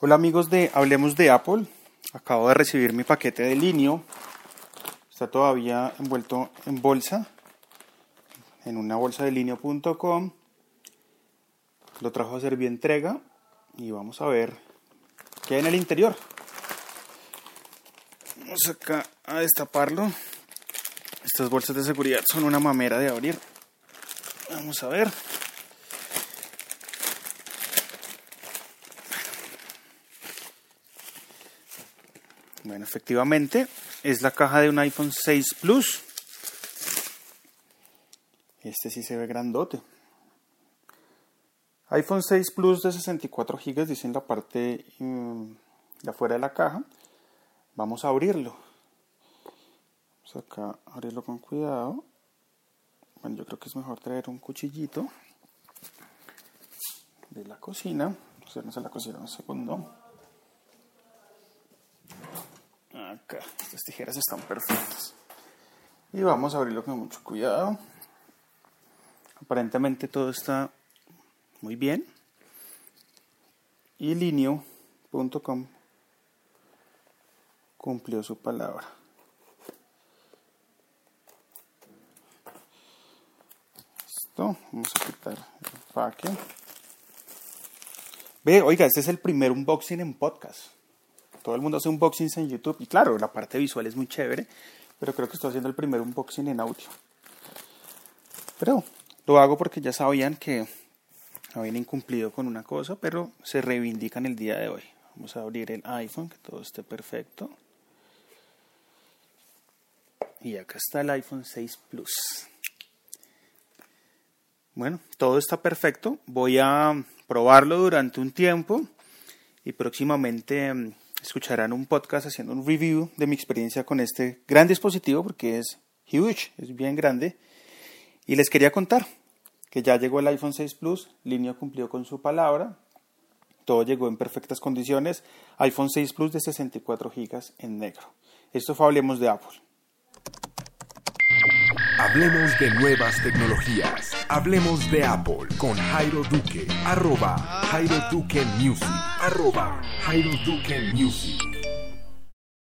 Hola amigos de Hablemos de Apple. Acabo de recibir mi paquete de Linio. Está todavía envuelto en bolsa. En una bolsa de linio.com. Lo trajo a servir entrega. Y vamos a ver qué hay en el interior. Vamos acá a destaparlo. Estas bolsas de seguridad son una mamera de abrir. Vamos a ver. Bueno, efectivamente es la caja de un iPhone 6 Plus. Este sí se ve grandote. iPhone 6 Plus de 64 GB dice en la parte mm, de afuera de la caja. Vamos a abrirlo. Vamos acá a abrirlo con cuidado. Bueno, yo creo que es mejor traer un cuchillito de la cocina. Hacernos a la cocina un segundo. Acá, estas tijeras están perfectas. Y vamos a abrirlo con mucho cuidado. Aparentemente todo está muy bien. Y linio.com cumplió su palabra. Listo, vamos a quitar el empaque. Ve, oiga, este es el primer unboxing en podcast todo el mundo hace unboxings en YouTube. Y claro, la parte visual es muy chévere, pero creo que estoy haciendo el primer unboxing en audio. Pero lo hago porque ya sabían que habían incumplido con una cosa, pero se reivindican el día de hoy. Vamos a abrir el iPhone, que todo esté perfecto. Y acá está el iPhone 6 Plus. Bueno, todo está perfecto. Voy a probarlo durante un tiempo y próximamente mm, escucharán un podcast haciendo un review de mi experiencia con este gran dispositivo porque es huge, es bien grande. Y les quería contar que ya llegó el iPhone 6 Plus, línea cumplió con su palabra, todo llegó en perfectas condiciones, iPhone 6 Plus de 64 GB en negro. Esto fue Hablemos de Apple. Hablemos de nuevas tecnologías. Hablemos de Apple con Jairo Duque. Arroba Jairo Duque Music. Arroba Jairo Duque Music.